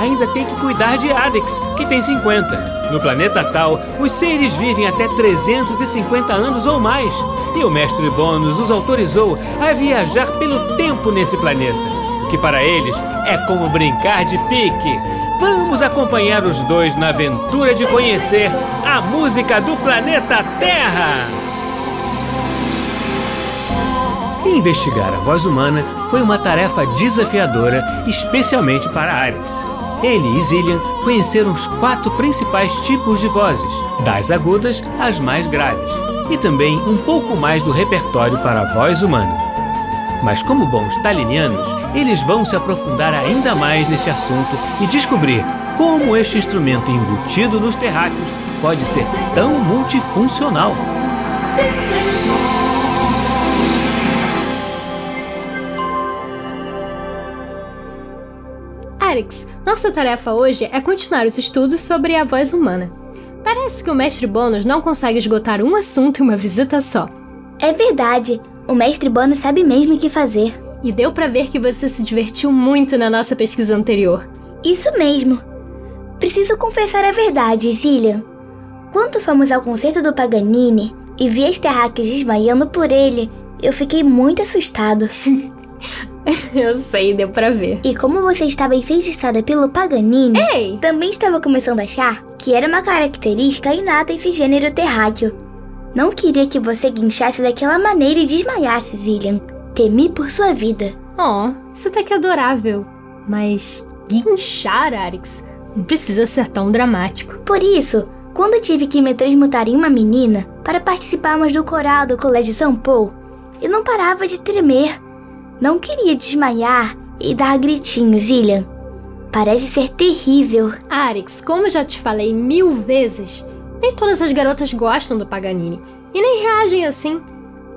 ainda tem que cuidar de Adix, que tem 50. No planeta Tal, os seres vivem até 350 anos ou mais. E o mestre Bônus os autorizou a viajar pelo tempo nesse planeta, o que para eles é como brincar de pique. Vamos acompanhar os dois na aventura de conhecer a música do planeta Terra! Investigar a voz humana foi uma tarefa desafiadora, especialmente para Ares. Ele e Zillian conheceram os quatro principais tipos de vozes, das agudas às mais graves, e também um pouco mais do repertório para a voz humana. Mas, como bons talinianos, eles vão se aprofundar ainda mais nesse assunto e descobrir como este instrumento embutido nos terráqueos pode ser tão multifuncional. Arix, nossa tarefa hoje é continuar os estudos sobre a voz humana. Parece que o mestre Bônus não consegue esgotar um assunto em uma visita só. É verdade, o mestre Bônus sabe mesmo o que fazer. E deu para ver que você se divertiu muito na nossa pesquisa anterior. Isso mesmo. Preciso confessar a verdade, Zillian. Quando fomos ao concerto do Paganini e vi as terráqueas desmaiando por ele, eu fiquei muito assustado. Eu sei, deu pra ver. E como você estava enfeitiçada pelo Paganini, Ei! também estava começando a achar que era uma característica inata esse gênero terráqueo. Não queria que você guinchasse daquela maneira e desmaiasse, Zillian. Temi por sua vida. Oh, isso até que é adorável. Mas guinchar, Arix, não precisa ser tão dramático. Por isso, quando tive que me transmutar em uma menina para participarmos do coral do Colégio São Paulo, eu não parava de tremer. Não queria desmaiar e dar gritinhos, Zillian. Parece ser terrível. Arix, como já te falei mil vezes, nem todas as garotas gostam do Paganini e nem reagem assim.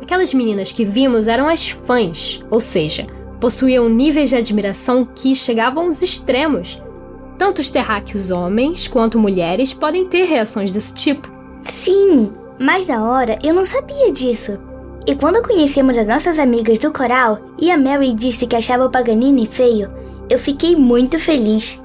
Aquelas meninas que vimos eram as fãs, ou seja, possuíam níveis de admiração que chegavam aos extremos. Tanto os terráqueos homens quanto mulheres podem ter reações desse tipo. Sim, mas na hora eu não sabia disso. E quando conhecemos as nossas amigas do coral e a Mary disse que achava o Paganini feio, eu fiquei muito feliz.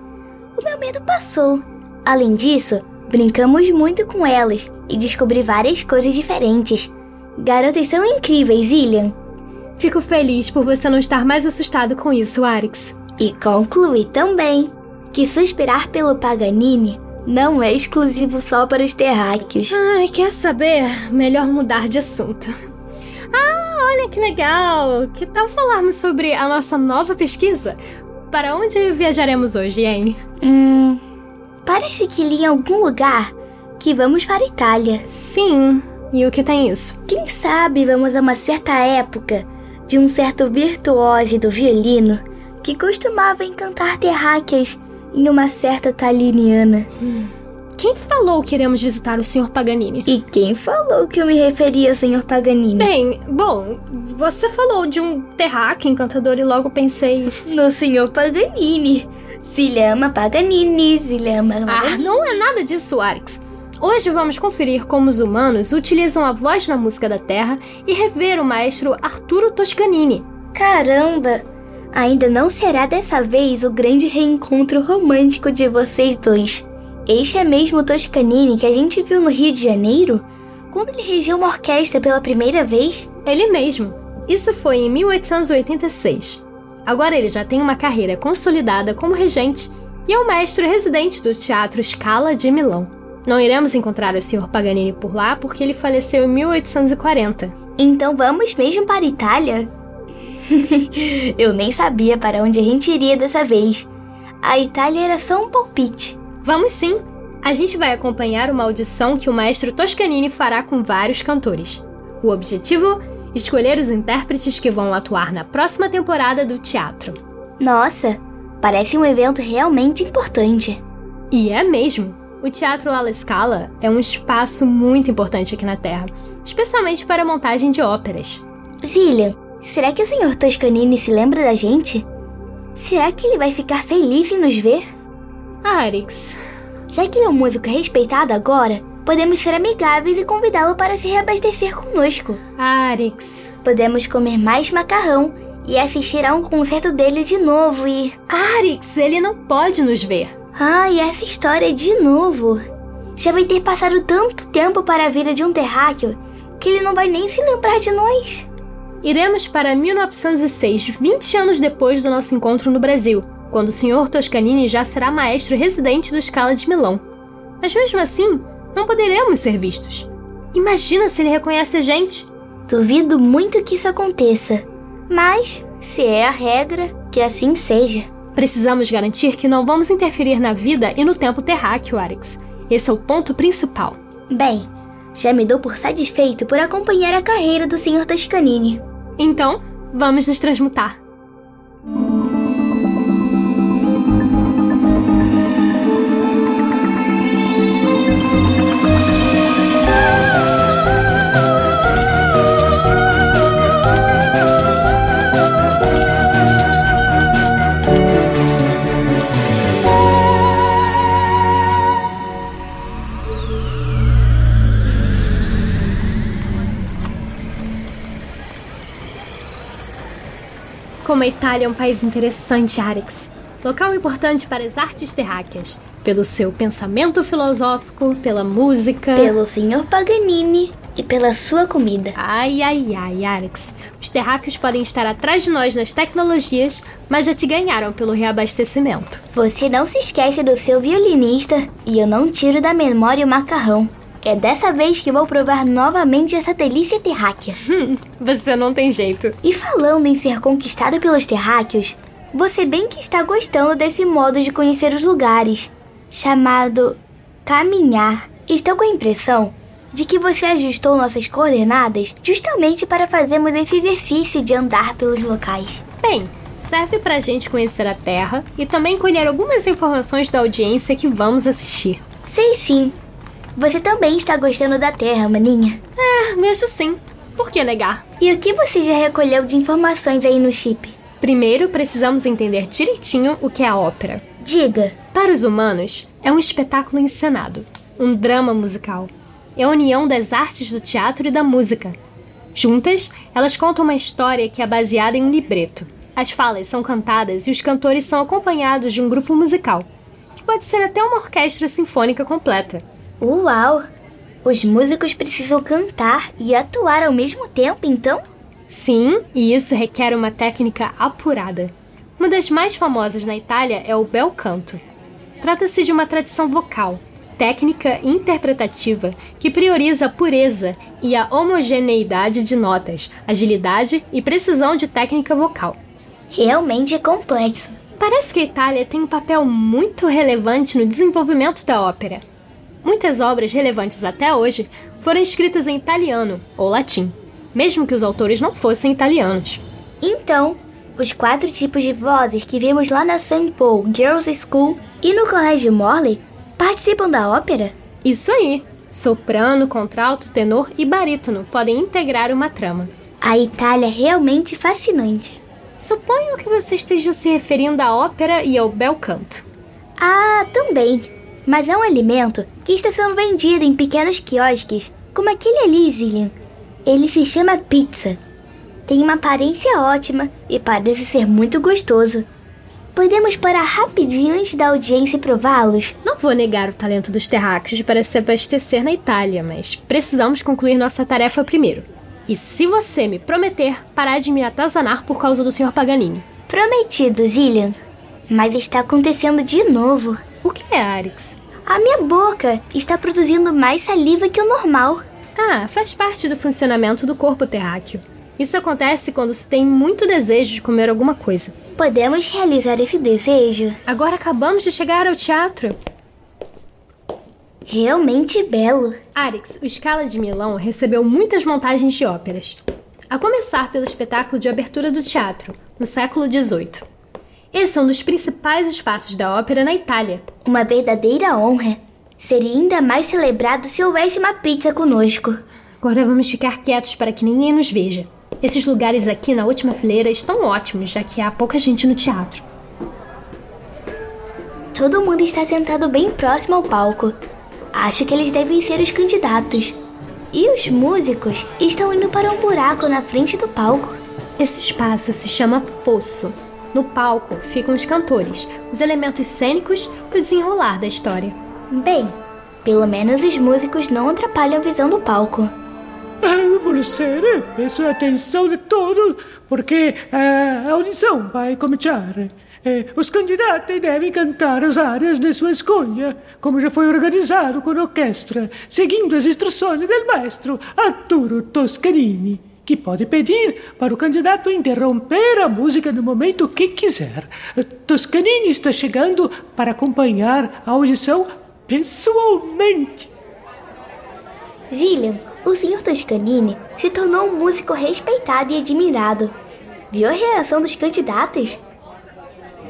O meu medo passou. Além disso, brincamos muito com elas e descobri várias coisas diferentes. Garotas são incríveis, Zillian. Fico feliz por você não estar mais assustado com isso, Arix. E concluí também que suspirar pelo Paganini não é exclusivo só para os terráqueos. Ai, quer saber? Melhor mudar de assunto. Ah, olha que legal! Que tal falarmos sobre a nossa nova pesquisa? Para onde viajaremos hoje, Anne? Hum. Parece que li em algum lugar que vamos para a Itália. Sim, e o que tem isso? Quem sabe vamos a uma certa época de um certo virtuose do violino que costumava encantar terráqueas em uma certa taliniana. Quem falou que iremos visitar o Sr. Paganini? E quem falou que eu me referia ao Sr. Paganini? Bem, bom, você falou de um terráqueo encantador e logo pensei. No Sr. Paganini. Se lhe ama Paganini, se lhe ama Ah, não é nada disso, Arix. Hoje vamos conferir como os humanos utilizam a voz na música da Terra e rever o maestro Arturo Toscanini. Caramba! Ainda não será dessa vez o grande reencontro romântico de vocês dois. Este é mesmo o Toscanini que a gente viu no Rio de Janeiro? Quando ele regeu uma orquestra pela primeira vez? Ele mesmo. Isso foi em 1886. Agora ele já tem uma carreira consolidada como regente e é o mestre residente do Teatro Scala de Milão. Não iremos encontrar o Sr. Paganini por lá porque ele faleceu em 1840. Então vamos mesmo para a Itália? Eu nem sabia para onde a gente iria dessa vez. A Itália era só um palpite. Vamos sim! A gente vai acompanhar uma audição que o maestro Toscanini fará com vários cantores. O objetivo? Escolher os intérpretes que vão atuar na próxima temporada do teatro. Nossa, parece um evento realmente importante. E é mesmo! O Teatro alla Scala é um espaço muito importante aqui na Terra, especialmente para a montagem de óperas. Zillian, será que o Sr. Toscanini se lembra da gente? Será que ele vai ficar feliz em nos ver? Arix, Já que ele é um músico respeitado agora, podemos ser amigáveis e convidá-lo para se reabastecer conosco. Arix. Podemos comer mais macarrão e assistir a um concerto dele de novo e. Arix, ele não pode nos ver. Ah, e essa história de novo. Já vai ter passado tanto tempo para a vida de um terráqueo que ele não vai nem se lembrar de nós. Iremos para 1906, 20 anos depois do nosso encontro no Brasil, quando o Sr. Toscanini já será maestro residente do Scala de Milão. Mas mesmo assim, não poderemos ser vistos. Imagina se ele reconhece a gente. Duvido muito que isso aconteça. Mas, se é a regra, que assim seja. Precisamos garantir que não vamos interferir na vida e no tempo terráqueo, Arix. Esse é o ponto principal. Bem, já me dou por satisfeito por acompanhar a carreira do Sr. Toscanini. Então, vamos nos transmutar. Como a Itália é um país interessante, Arix. Local importante para as artes terráqueas. Pelo seu pensamento filosófico, pela música. Pelo Sr. Paganini e pela sua comida. Ai, ai, ai, Alex. Os terráqueos podem estar atrás de nós nas tecnologias, mas já te ganharam pelo reabastecimento. Você não se esquece do seu violinista e eu não tiro da memória o macarrão. É dessa vez que vou provar novamente essa delícia terráquea. Você não tem jeito. E falando em ser conquistado pelos terráqueos, você bem que está gostando desse modo de conhecer os lugares, chamado caminhar. Estou com a impressão de que você ajustou nossas coordenadas justamente para fazermos esse exercício de andar pelos locais. Bem, serve pra gente conhecer a Terra e também colher algumas informações da audiência que vamos assistir. Sei sim. Você também está gostando da Terra, maninha. É, gosto sim. Por que negar? E o que você já recolheu de informações aí no chip? Primeiro, precisamos entender direitinho o que é a ópera. Diga. Para os humanos, é um espetáculo encenado, um drama musical. É a união das artes do teatro e da música. Juntas, elas contam uma história que é baseada em um libreto. As falas são cantadas e os cantores são acompanhados de um grupo musical, que pode ser até uma orquestra sinfônica completa. Uau! Os músicos precisam cantar e atuar ao mesmo tempo, então? Sim, e isso requer uma técnica apurada. Uma das mais famosas na Itália é o bel canto. Trata-se de uma tradição vocal, técnica interpretativa que prioriza a pureza e a homogeneidade de notas, agilidade e precisão de técnica vocal. Realmente é complexo. Parece que a Itália tem um papel muito relevante no desenvolvimento da ópera. Muitas obras relevantes até hoje foram escritas em italiano ou latim, mesmo que os autores não fossem italianos. Então, os quatro tipos de vozes que vimos lá na St. Paul Girls' School e no Colégio Morley participam da ópera? Isso aí! Soprano, contralto, tenor e barítono podem integrar uma trama. A Itália é realmente fascinante. Suponho que você esteja se referindo à ópera e ao bel canto. Ah, também. Mas é um alimento que está sendo vendido em pequenos quiosques, como aquele ali, Zillian. Ele se chama pizza. Tem uma aparência ótima e parece ser muito gostoso. Podemos parar rapidinho antes da audiência e prová-los? Não vou negar o talento dos terráqueos para se abastecer na Itália, mas precisamos concluir nossa tarefa primeiro. E se você me prometer parar de me atazanar por causa do Sr. Paganini? Prometido, Zillian. Mas está acontecendo de novo. O que é, Arix? A minha boca está produzindo mais saliva que o normal. Ah, faz parte do funcionamento do corpo terráqueo. Isso acontece quando se tem muito desejo de comer alguma coisa. Podemos realizar esse desejo? Agora acabamos de chegar ao teatro. Realmente belo. Arix, o Scala de Milão recebeu muitas montagens de óperas. A começar pelo espetáculo de abertura do teatro, no século XVIII. Esse é um dos principais espaços da ópera na Itália. Uma verdadeira honra. Seria ainda mais celebrado se houvesse uma pizza conosco. Agora vamos ficar quietos para que ninguém nos veja. Esses lugares aqui na última fileira estão ótimos, já que há pouca gente no teatro. Todo mundo está sentado bem próximo ao palco. Acho que eles devem ser os candidatos. E os músicos estão indo para um buraco na frente do palco. Esse espaço se chama fosso. No palco ficam os cantores, os elementos cênicos e o desenrolar da história. Bem, pelo menos os músicos não atrapalham a visão do palco. Buonasera, peço a atenção de todos, porque a audição vai começar. Eh, os candidatos devem cantar as áreas de sua escolha, como já foi organizado com a orquestra, seguindo as instruções do maestro Arturo Toscanini, que pode pedir para o candidato interromper a música no momento que quiser. Toscanini está chegando para acompanhar a audição pessoalmente. Zillian, o Sr. Toscanini se tornou um músico respeitado e admirado. Viu a reação dos candidatos?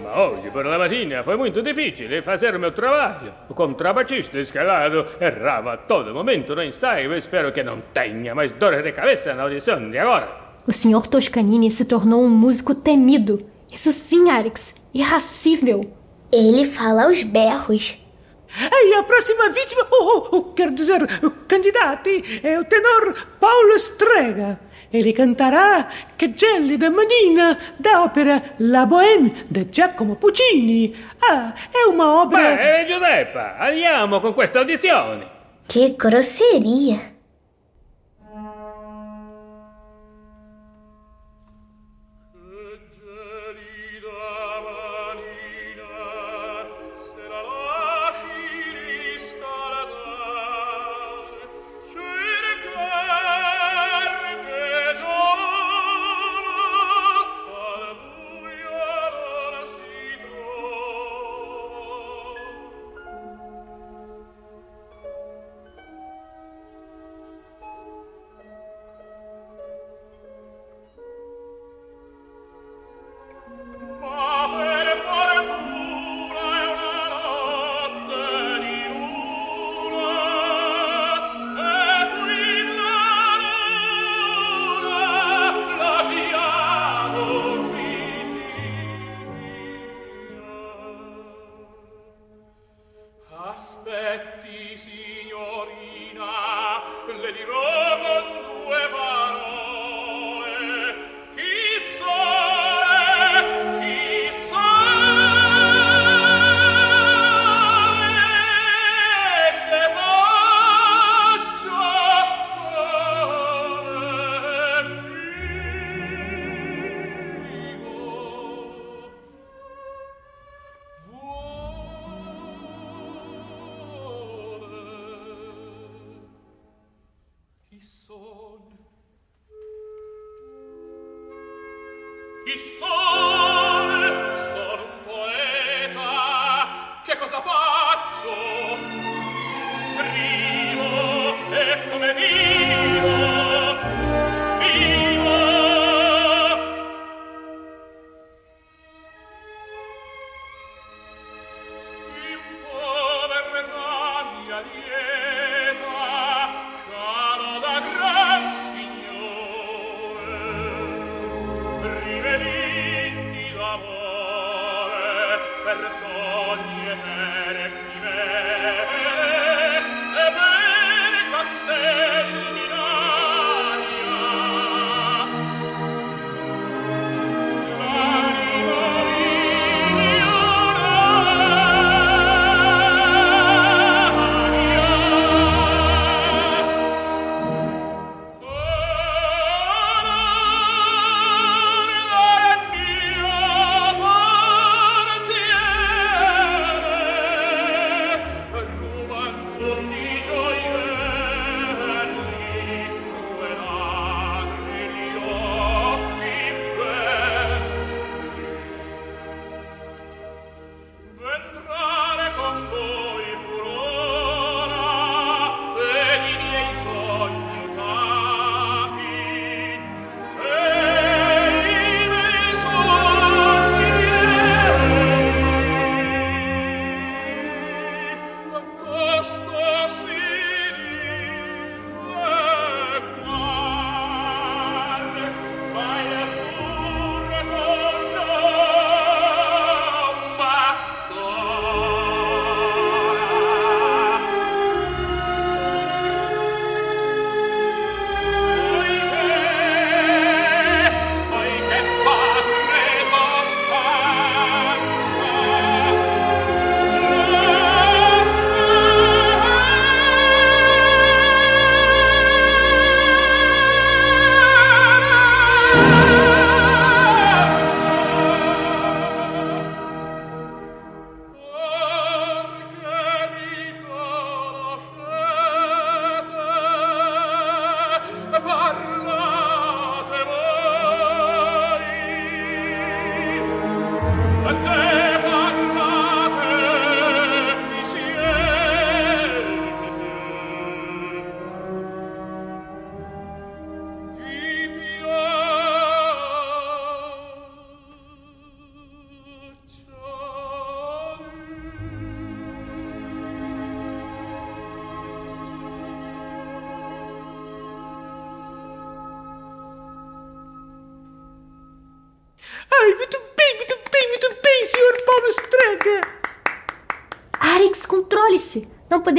Ma oggi per la mattina foi muito difficile fazer o meu trabalho. O contrabaixista escalado errava a todo momento no ensaio. Espero que não tenha mais dores de cabeça na audição de agora. O Sr. Toscanini se tornou um músico temido. Isso sim, Alex, irracível. Ele fala aos berros. E a próxima vítima, oh, oh, quero dizer, o candidato, é o tenor Paulo Strega. Ele cantará Che gelida manina da ópera La Bohème de Giacomo Puccini. Ah, è una opera... Beh, Giuseppa, andiamo con questa audizione. Que grosseria! Isso!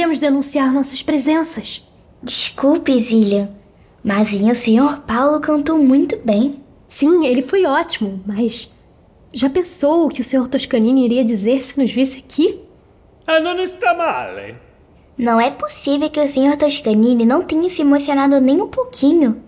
Podemos denunciar nossas presenças. Desculpe, Zillian, mas o Sr. Paulo cantou muito bem. Sim, ele foi ótimo, mas. Já pensou o que o Sr. Toscanini iria dizer se nos visse aqui? Ah, não está mal. Não é possível que o Sr. Toscanini não tenha se emocionado nem um pouquinho.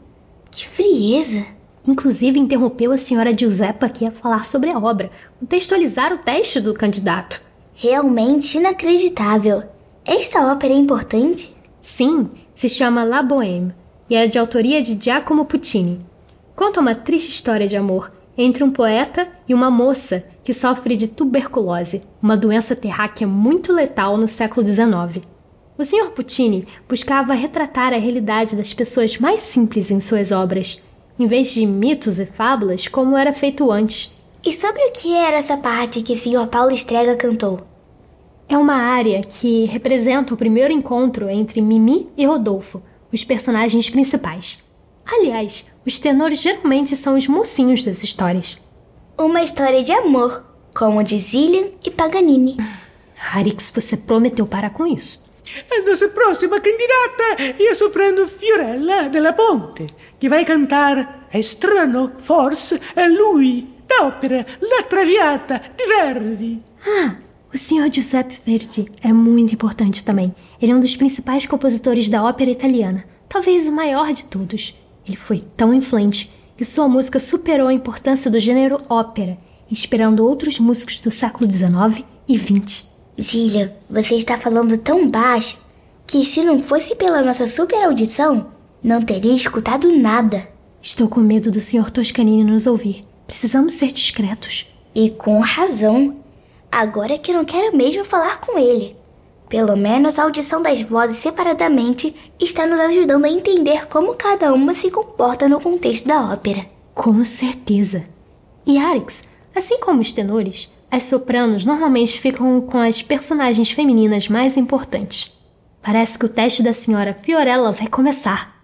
Que frieza! Inclusive interrompeu a senhora Giuseppa que ia falar sobre a obra, contextualizar o teste do candidato. Realmente inacreditável. Esta ópera é importante? Sim, se chama La Bohème e é de autoria de Giacomo Puccini. Conta uma triste história de amor entre um poeta e uma moça que sofre de tuberculose, uma doença terráquea muito letal no século XIX. O Sr. Puccini buscava retratar a realidade das pessoas mais simples em suas obras, em vez de mitos e fábulas como era feito antes. E sobre o que era essa parte que o Sr. Paulo Estrega cantou? É uma área que representa o primeiro encontro entre Mimi e Rodolfo, os personagens principais. Aliás, os tenores geralmente são os mocinhos das histórias. Uma história de amor, como de Zillian e Paganini. Arix, você prometeu parar com isso. A nossa próxima candidata é a soprano Fiorella della Ponte, que vai cantar Strano Force a Lui, da ópera La Traviata de Verdi. Ah, o Sr. Giuseppe Verdi é muito importante também. Ele é um dos principais compositores da ópera italiana, talvez o maior de todos. Ele foi tão influente que sua música superou a importância do gênero ópera, inspirando outros músicos do século XIX e XX. Gillian, você está falando tão baixo que se não fosse pela nossa super audição, não teria escutado nada. Estou com medo do Sr. Toscanini nos ouvir. Precisamos ser discretos. E com razão. Agora que não quero mesmo falar com ele. Pelo menos a audição das vozes separadamente está nos ajudando a entender como cada uma se comporta no contexto da ópera. Com certeza. E Arix, assim como os tenores, as sopranos normalmente ficam com as personagens femininas mais importantes. Parece que o teste da senhora Fiorella vai começar.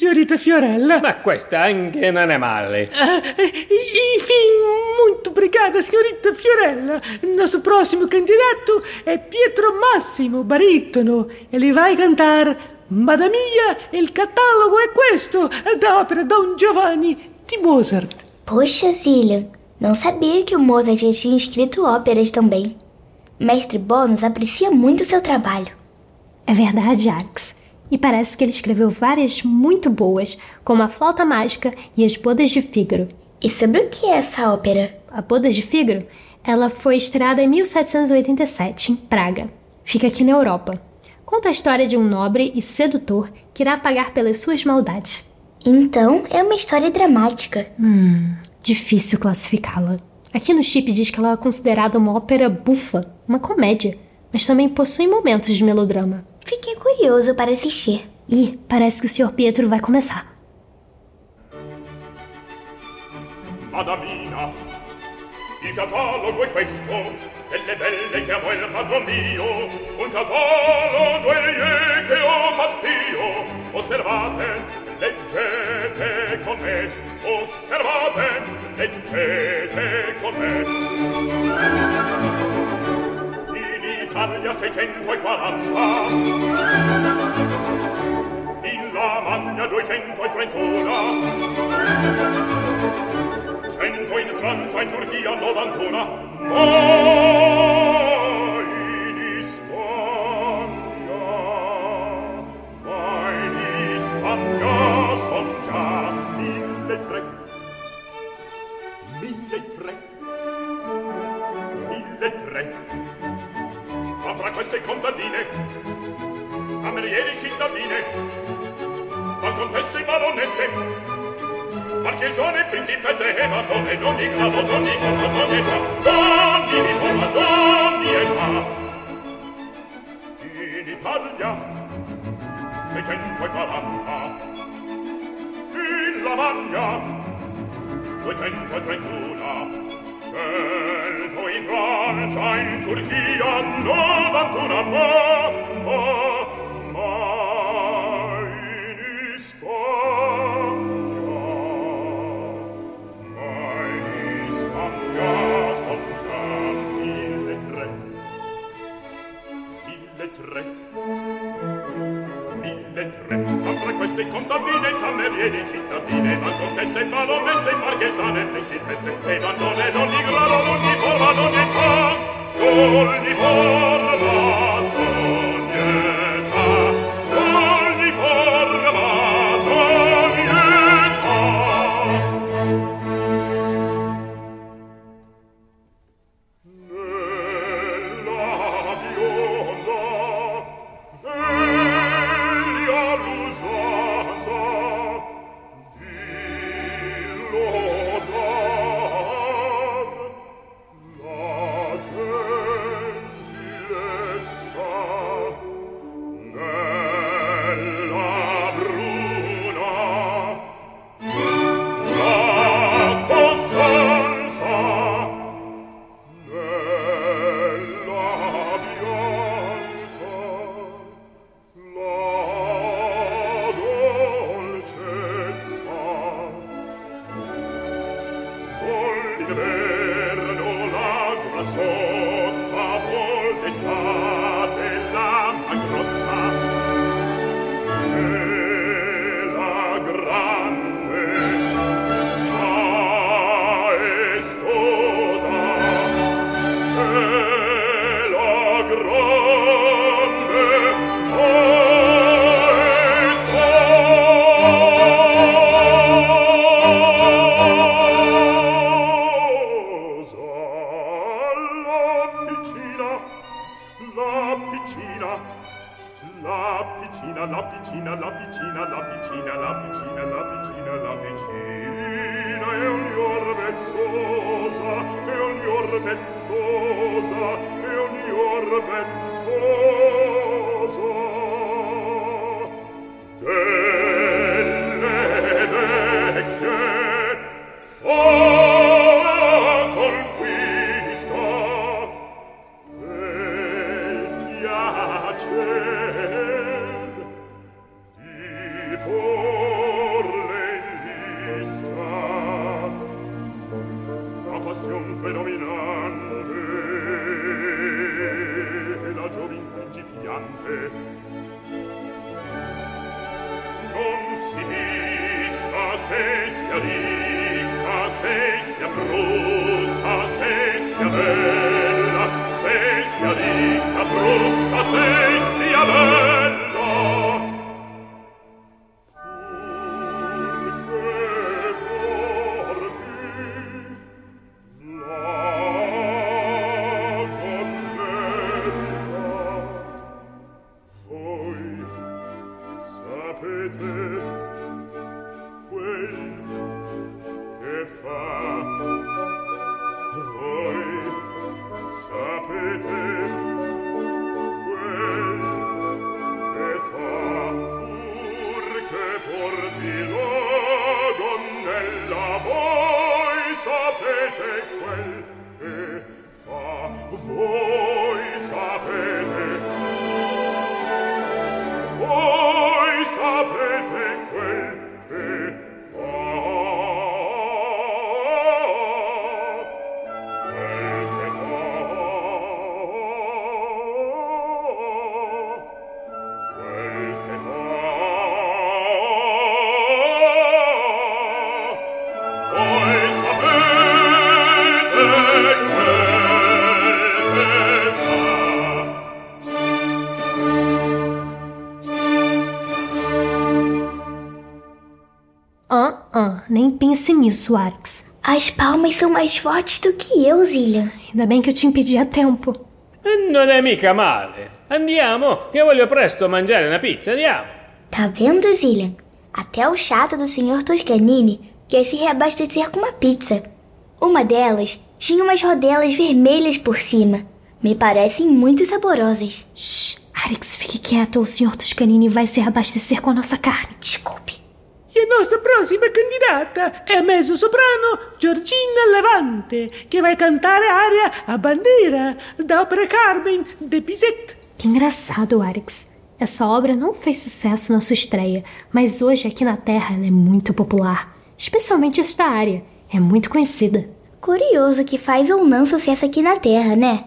Signorita Fiorella. Ma questa anche non è male. Ah, enfim, muito obrigada, senhorita Fiorella. Nosso próximo candidato é Pietro Massimo, barítono. Ele vai cantar Madame mia, il catalogo è questo, da ópera Don Giovanni de Mozart. Poxa, Zillian, não sabia que o Mozart tinha escrito óperas também. Mestre Bônus aprecia muito seu trabalho. É verdade, Alex. E parece que ele escreveu várias muito boas, como A Flauta Mágica e As Bodas de Fígaro. E sobre o que é essa ópera? A Bodas de Fígaro? Ela foi estreada em 1787, em Praga. Fica aqui na Europa. Conta a história de um nobre e sedutor que irá pagar pelas suas maldades. Então, é uma história dramática. Hum, difícil classificá-la. Aqui no chip diz que ela é considerada uma ópera bufa, uma comédia, mas também possui momentos de melodrama. Fiquei curioso para assistir. E parece que o Sr. Pietro vai começar. Madamina, il catalogo è questo, delle belle che amo il padron mio, un catalogo è che ho fatto io. Osservate, leggete con me, osservate, leggete con me. Italia 640 in Lamagna 231 cento in Francia in Turchia 91 mai in Ispagna mai in Ispagna son già mille tre queste contadine camerieri cittadine balcontesse e baronesse marchesone principesse e madone doni cavo doni corpo doni età doni di forma doni età in Italia 640 in Lavagna 231 cento in Francia, in Turchia, novant'una bomba, ma in Ispagna contadine camerieri cittadine ma contesse baronesse marchesane principesse e bandone non di grado non di forma di forma pense nisso, Arx. As palmas são mais fortes do que eu, Zillian. Ainda bem que eu te impedi a tempo. Non è mica male. Andiamo, che voglio presto mangiare una pizza, andiamo. Tá vendo, Zillian? Até o chato do Sr. Toscanini quer se reabastecer com uma pizza. Uma delas tinha umas rodelas vermelhas por cima. Me parecem muito saborosas. Shh, Arix, fique quieto ou o Sr. Toscanini vai se reabastecer com a nossa carne. Desculpe. E a nostra prossima candidata è mezzo-soprano Georgina Levante, che vai cantare aria a bandeira da ópera Carmen de Bizet. Que engraçado, Arix. Essa obra não fez sucesso na sua estreia, mas hoje aqui na Terra ela é muito popular. Especialmente esta área. É muito conhecida. Curioso que faz ou não sucesso aqui na Terra, né?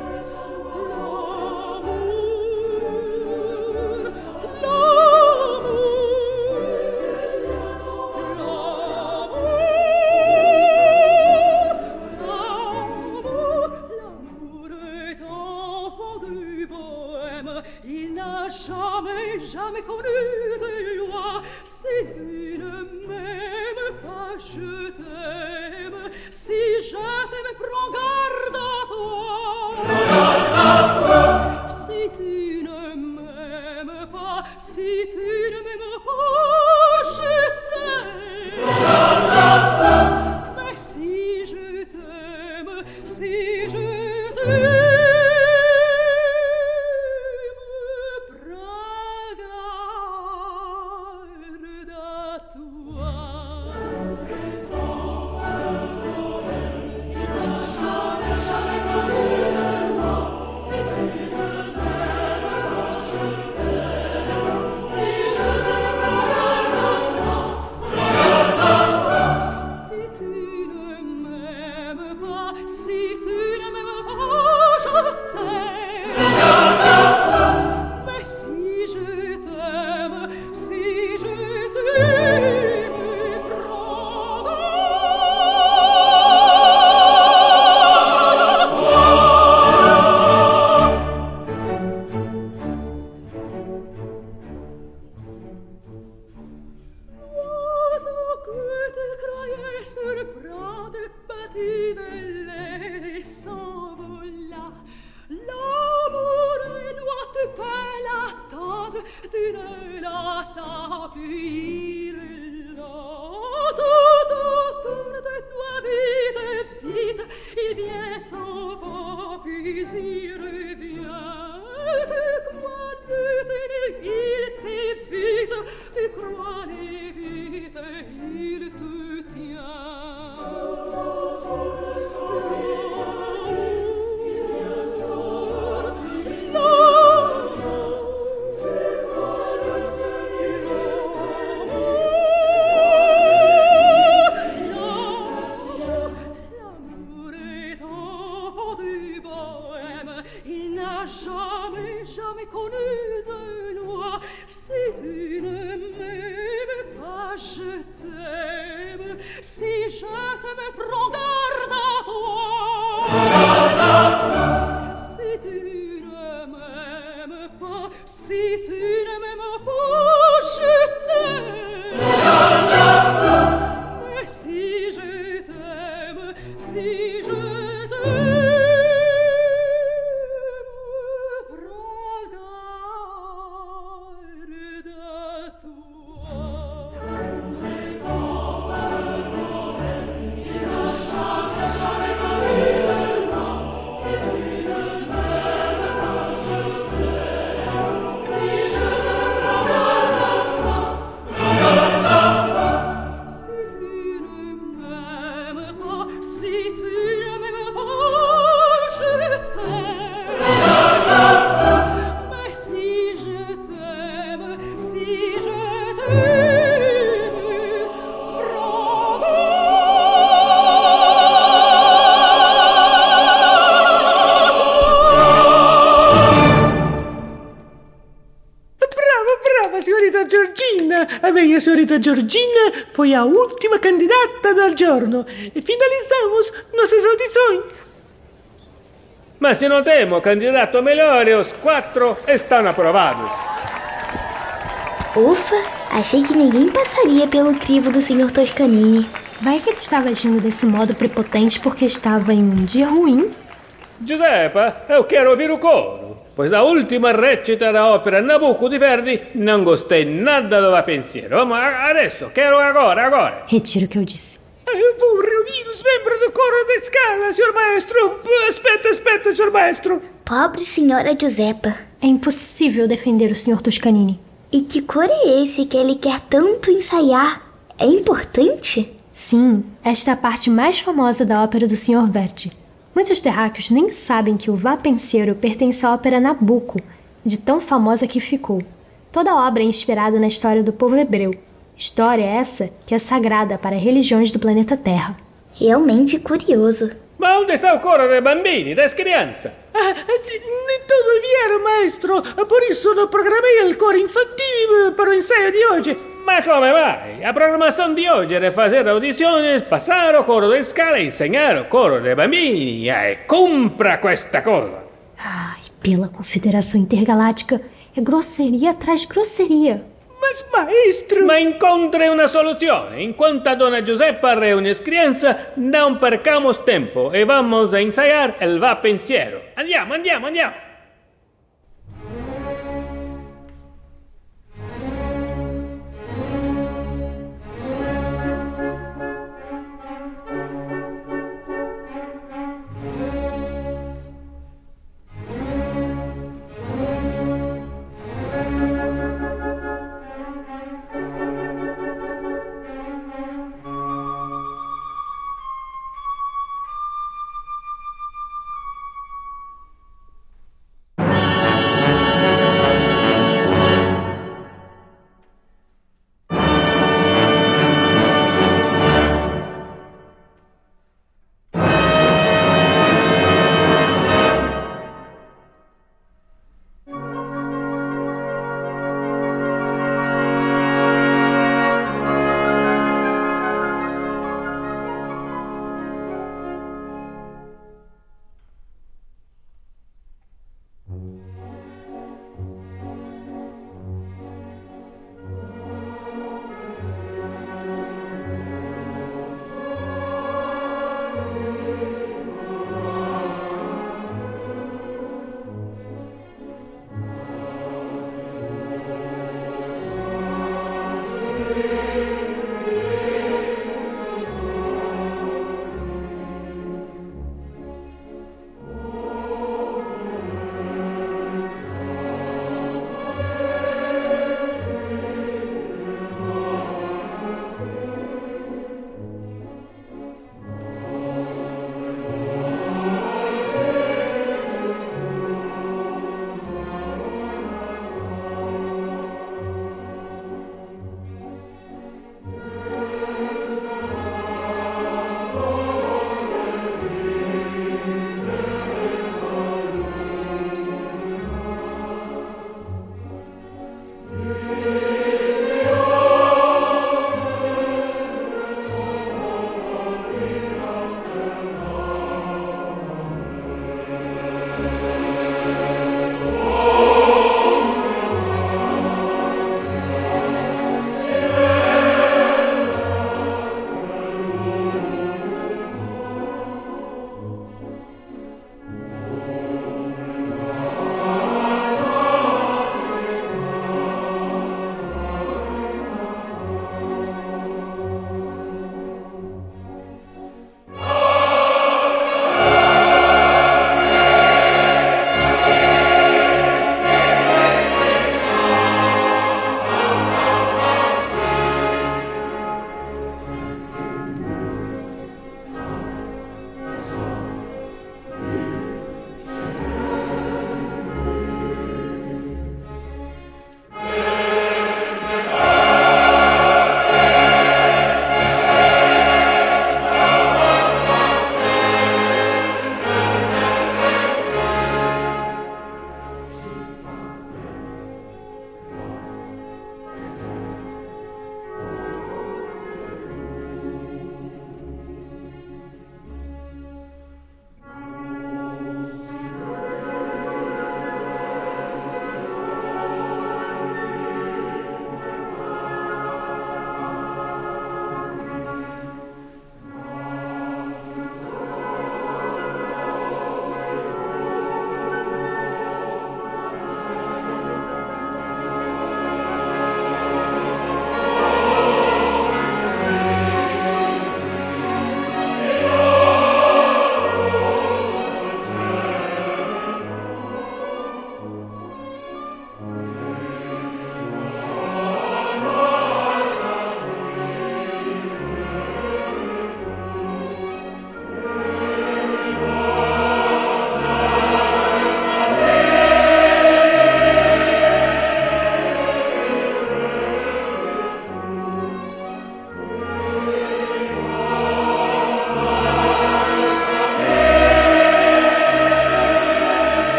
jamais connu de loi. Si tu Visire a senhorita Georgina foi a última candidata do giorno e finalizamos nossas audições. Mas se não temos candidato melhor, os quatro estão aprovados. Ufa, achei que ninguém passaria pelo crivo do Sr. Toscanini. Vai que ele estava agindo desse modo prepotente porque estava em um dia ruim? Giuseppa, eu quero ouvir o coro, pois a última recita da ópera Nabucco di Verdi não gostei nada do pensiero. Vamos, adesso, quero agora, agora. Retiro o que eu disse. Eu vou reunir os membros do coro da escala, senhor maestro. Aspetta, aspetta, senhor maestro. Pobre senhora Giuseppa. É impossível defender o Sr. Toscanini. E que cor é esse que ele quer tanto ensaiar? É importante? Sim, esta é a parte mais famosa da ópera do Sr. Verdi. Muitos terráqueos nem sabem que o Vá Penseiro pertence à ópera Nabucco, de tão famosa que ficou. Toda a obra é inspirada na história do povo hebreu. História essa que é sagrada para religiões do planeta Terra. Realmente curioso. Ma onde está o coro dei bambini, das crianças? Ah, nem tudo vieram, maestro. Por isso não programei o coro infantil para o ensaio de hoje. Ma come vai? A programação de hoje era fazer audições, passar o coro da scala e ensinar o coro dei bambini. E cumpra questa cosa. Ai, pela Confederação Intergaláctica, é grosseria atrás de grosseria. Mas, maestro... Ma incontre una soluzione. Enquanto a dona Giuseppa reúne as crianças, não percamos tempo e vamos a ensaiar el va pensiero. Andiamo, andiamo, andiamo.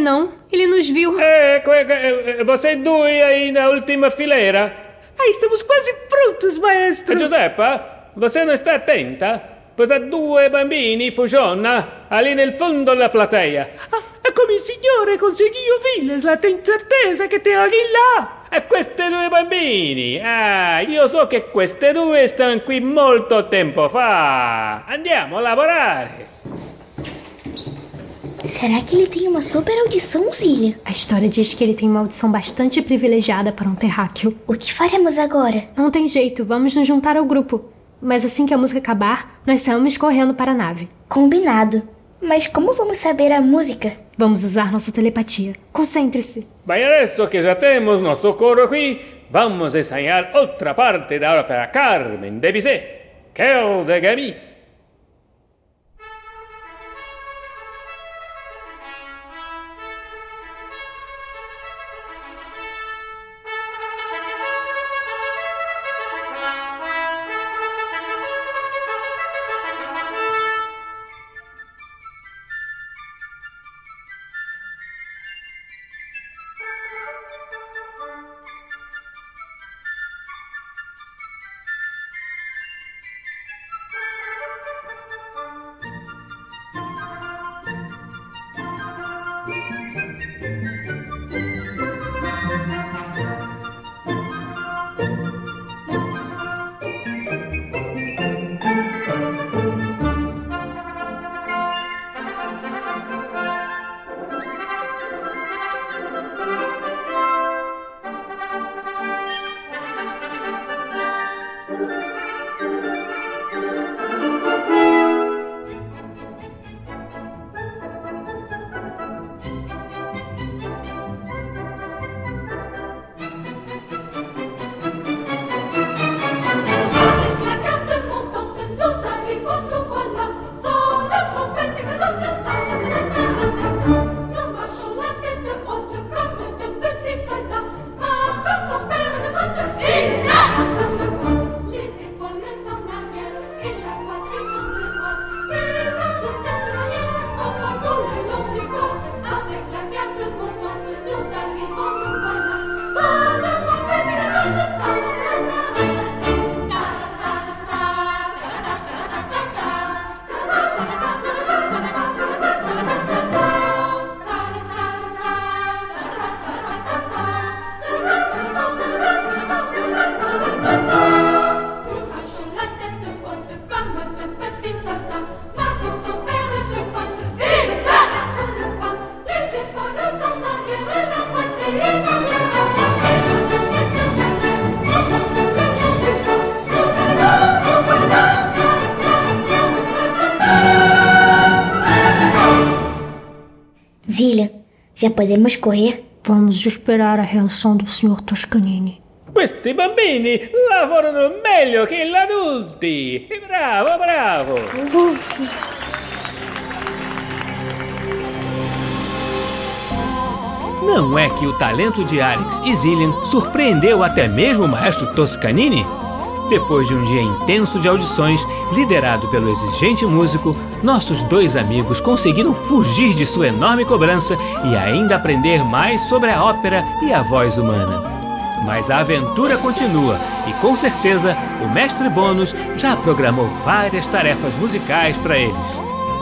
Não, ele nos viu. Ecco, ecco, eh, vocês due aí na última fileira. Ah, estamos quase prontos, maestro. Giuseppa, você não está attenta? Pois há due bambini fugiona ali nel fondo della platea. Ah, come il signore conseguiu vê-los, la tem certeza che tem alguém lá. E questi due bambini? Ah, io so che questi due stanno qui molto tempo fa. Andiamo a lavorare. Será que ele tem uma super audição, Zillian? A história diz que ele tem uma audição bastante privilegiada para um terráqueo. O que faremos agora? Não tem jeito, vamos nos juntar ao grupo. Mas assim que a música acabar, nós saímos correndo para a nave. Combinado. Mas como vamos saber a música? Vamos usar nossa telepatia. Concentre-se. Bem, adesso che già temos nosso coro qui, vamos ensaiar outra parte da ópera Carmen de Bizet, Cœur de Gaby. Zillian, já podemos correr? Vamos esperar a reação do Sr. Toscanini. Questi bambini lavorano meglio che gli adulti. Bravo, bravo. Não é que o talento de Alex e Zillian surpreendeu até mesmo o maestro Toscanini? Depois de um dia intenso de audições, liderado pelo exigente músico, nossos dois amigos conseguiram fugir de sua enorme cobrança e ainda aprender mais sobre a ópera e a voz humana. Mas a aventura continua e com certeza o mestre Bônus já programou várias tarefas musicais para eles.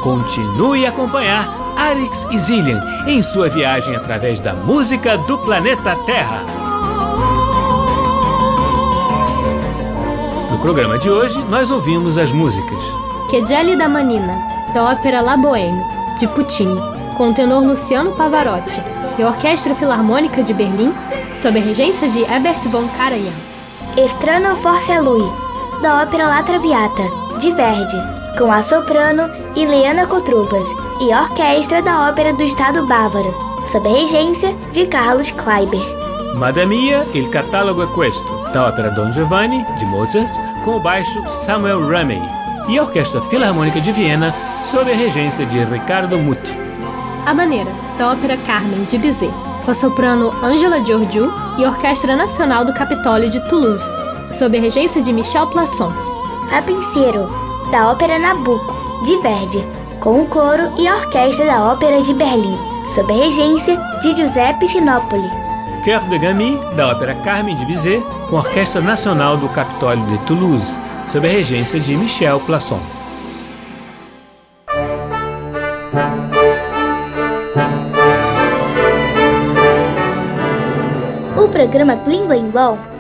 Continue a acompanhar Alex e Zillian em sua viagem através da música do planeta Terra. No programa de hoje, nós ouvimos as músicas Que da Manina, da ópera La Bohème, de Puccini, com o tenor Luciano Pavarotti e a Orquestra Filarmônica de Berlim, sob a regência de Herbert von Karajan. Strano Forse Lui, da ópera La Traviata, de Verdi, com a soprano Ileana Kotrubas e a orquestra da Ópera do Estado Bávaro, sob a regência de Carlos Kleiber. Madame Mia, Il catalogo è questo, da ópera Don Giovanni, de Mozart, com o baixo Samuel Ramey, e a Orquestra Filarmônica de Viena, sob a regência de Riccardo Muti. A Maneira, da ópera Carmen, de Bizet, com a soprano Angela Giorgiou e a Orquestra Nacional do Capitólio de Toulouse, sob a regência de Michel Plasson. Rapunzel, da ópera Nabucco, de Verdi, com o coro e a orquestra da Ópera de Berlim, sob a regência de Giuseppe Sinopoli. Cœur de Gamy, da ópera Carmen de Bizet, com a Orquestra Nacional do Capitólio de Toulouse, sob a regência de Michel Plasson. O programa Blim Blim Blom